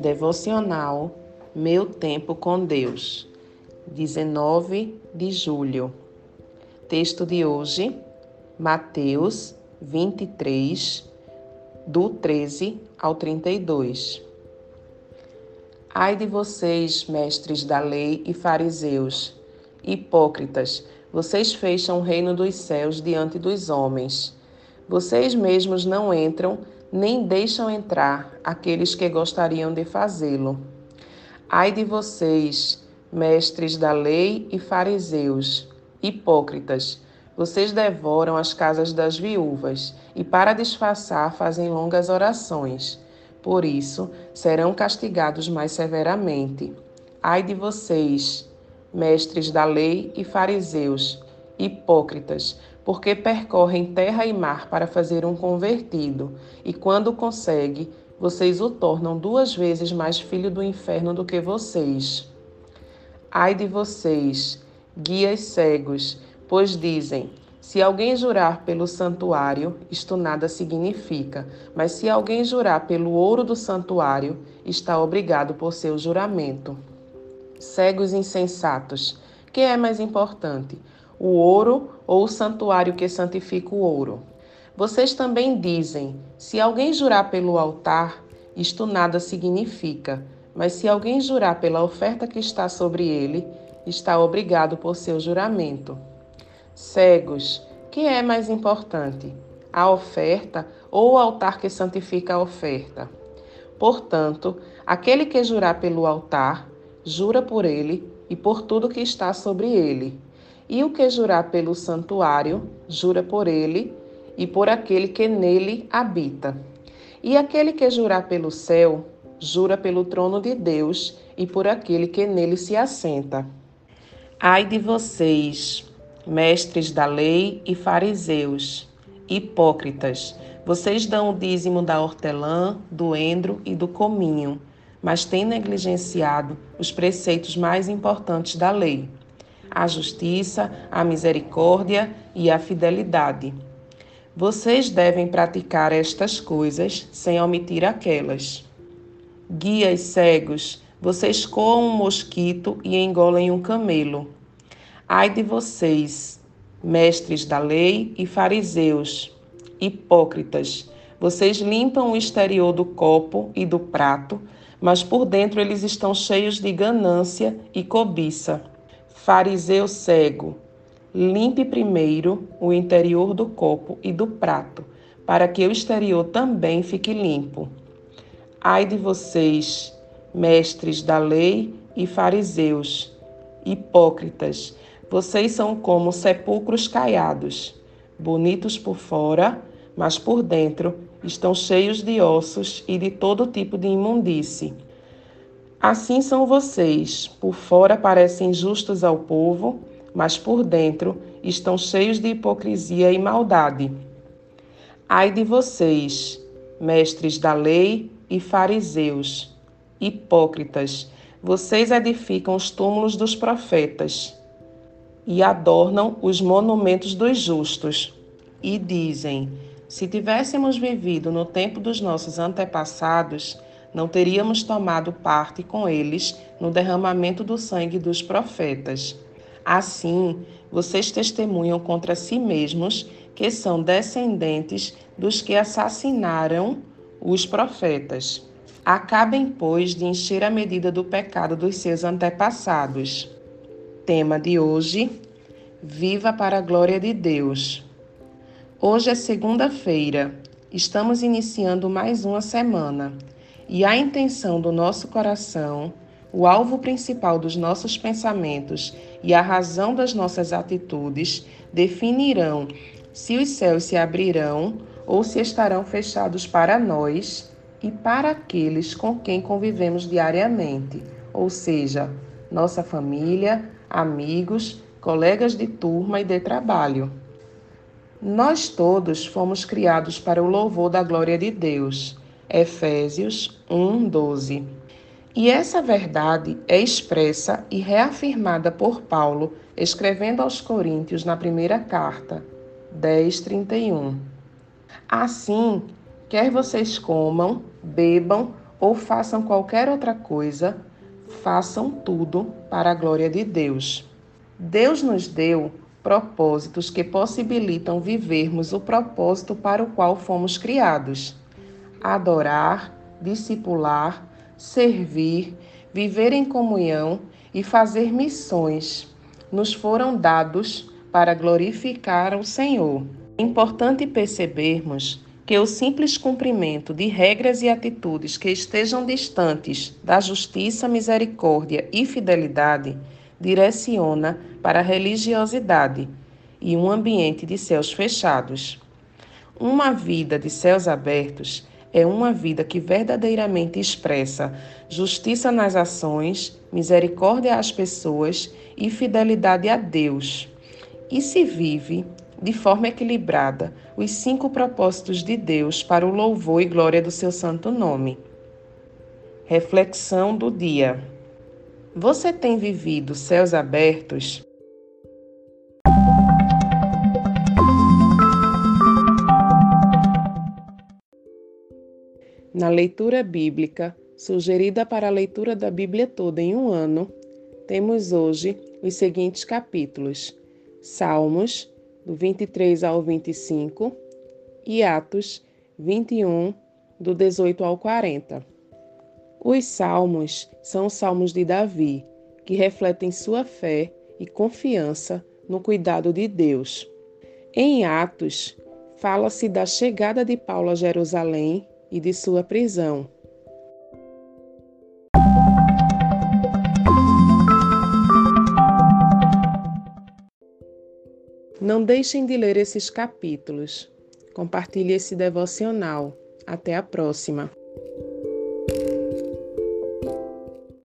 Devocional Meu Tempo com Deus, 19 de julho. Texto de hoje, Mateus 23, do 13 ao 32. Ai de vocês, mestres da lei e fariseus, hipócritas, vocês fecham o reino dos céus diante dos homens. Vocês mesmos não entram nem deixam entrar aqueles que gostariam de fazê-lo. Ai de vocês, mestres da lei e fariseus, hipócritas, vocês devoram as casas das viúvas e, para disfarçar, fazem longas orações. Por isso, serão castigados mais severamente. Ai de vocês, mestres da lei e fariseus, hipócritas, porque percorrem terra e mar para fazer um convertido, e quando consegue, vocês o tornam duas vezes mais filho do inferno do que vocês. Ai de vocês, guias cegos, pois dizem: se alguém jurar pelo santuário, isto nada significa, mas se alguém jurar pelo ouro do santuário, está obrigado por seu juramento. Cegos insensatos, que é mais importante? O ouro ou o santuário que santifica o ouro. Vocês também dizem: se alguém jurar pelo altar, isto nada significa, mas se alguém jurar pela oferta que está sobre ele, está obrigado por seu juramento. Cegos, que é mais importante, a oferta ou o altar que santifica a oferta? Portanto, aquele que jurar pelo altar, jura por ele e por tudo que está sobre ele e o que jurar pelo santuário, jura por ele e por aquele que nele habita. E aquele que jurar pelo céu, jura pelo trono de Deus e por aquele que nele se assenta. Ai de vocês, mestres da lei e fariseus, hipócritas, vocês dão o dízimo da hortelã, do endro e do cominho, mas têm negligenciado os preceitos mais importantes da lei a justiça, a misericórdia e a fidelidade. Vocês devem praticar estas coisas sem omitir aquelas. Guias cegos, vocês coam um mosquito e engolem um camelo. Ai de vocês, mestres da lei e fariseus, hipócritas, vocês limpam o exterior do copo e do prato, mas por dentro eles estão cheios de ganância e cobiça. Fariseu cego, limpe primeiro o interior do copo e do prato, para que o exterior também fique limpo. Ai de vocês, mestres da lei e fariseus, hipócritas, vocês são como sepulcros caiados, bonitos por fora, mas por dentro estão cheios de ossos e de todo tipo de imundície. Assim são vocês, por fora parecem justos ao povo, mas por dentro estão cheios de hipocrisia e maldade. Ai de vocês, mestres da lei e fariseus, hipócritas, vocês edificam os túmulos dos profetas e adornam os monumentos dos justos, e dizem: se tivéssemos vivido no tempo dos nossos antepassados, não teríamos tomado parte com eles no derramamento do sangue dos profetas. Assim, vocês testemunham contra si mesmos que são descendentes dos que assassinaram os profetas. Acabem, pois, de encher a medida do pecado dos seus antepassados. Tema de hoje: Viva para a glória de Deus. Hoje é segunda-feira. Estamos iniciando mais uma semana e a intenção do nosso coração, o alvo principal dos nossos pensamentos e a razão das nossas atitudes definirão se os céus se abrirão ou se estarão fechados para nós e para aqueles com quem convivemos diariamente, ou seja, nossa família, amigos, colegas de turma e de trabalho. Nós todos fomos criados para o louvor da glória de Deus Efésios 1:12. E essa verdade é expressa e reafirmada por Paulo, escrevendo aos Coríntios na primeira carta, 10:31. Assim, quer vocês comam, bebam ou façam qualquer outra coisa, façam tudo para a glória de Deus. Deus nos deu propósitos que possibilitam vivermos o propósito para o qual fomos criados: adorar, discipular, servir, viver em comunhão e fazer missões. Nos foram dados para glorificar o Senhor. É importante percebermos que o simples cumprimento de regras e atitudes que estejam distantes da justiça, misericórdia e fidelidade direciona para a religiosidade e um ambiente de céus fechados. Uma vida de céus abertos é uma vida que verdadeiramente expressa justiça nas ações, misericórdia às pessoas e fidelidade a Deus. E se vive de forma equilibrada os cinco propósitos de Deus para o louvor e glória do seu santo nome. Reflexão do dia. Você tem vivido céus abertos? Na leitura bíblica, sugerida para a leitura da Bíblia toda em um ano, temos hoje os seguintes capítulos: Salmos, do 23 ao 25, e Atos 21, do 18 ao 40. Os salmos são os salmos de Davi, que refletem sua fé e confiança no cuidado de Deus. Em Atos, fala-se da chegada de Paulo a Jerusalém e de sua prisão. Não deixem de ler esses capítulos. Compartilhe esse devocional. Até a próxima.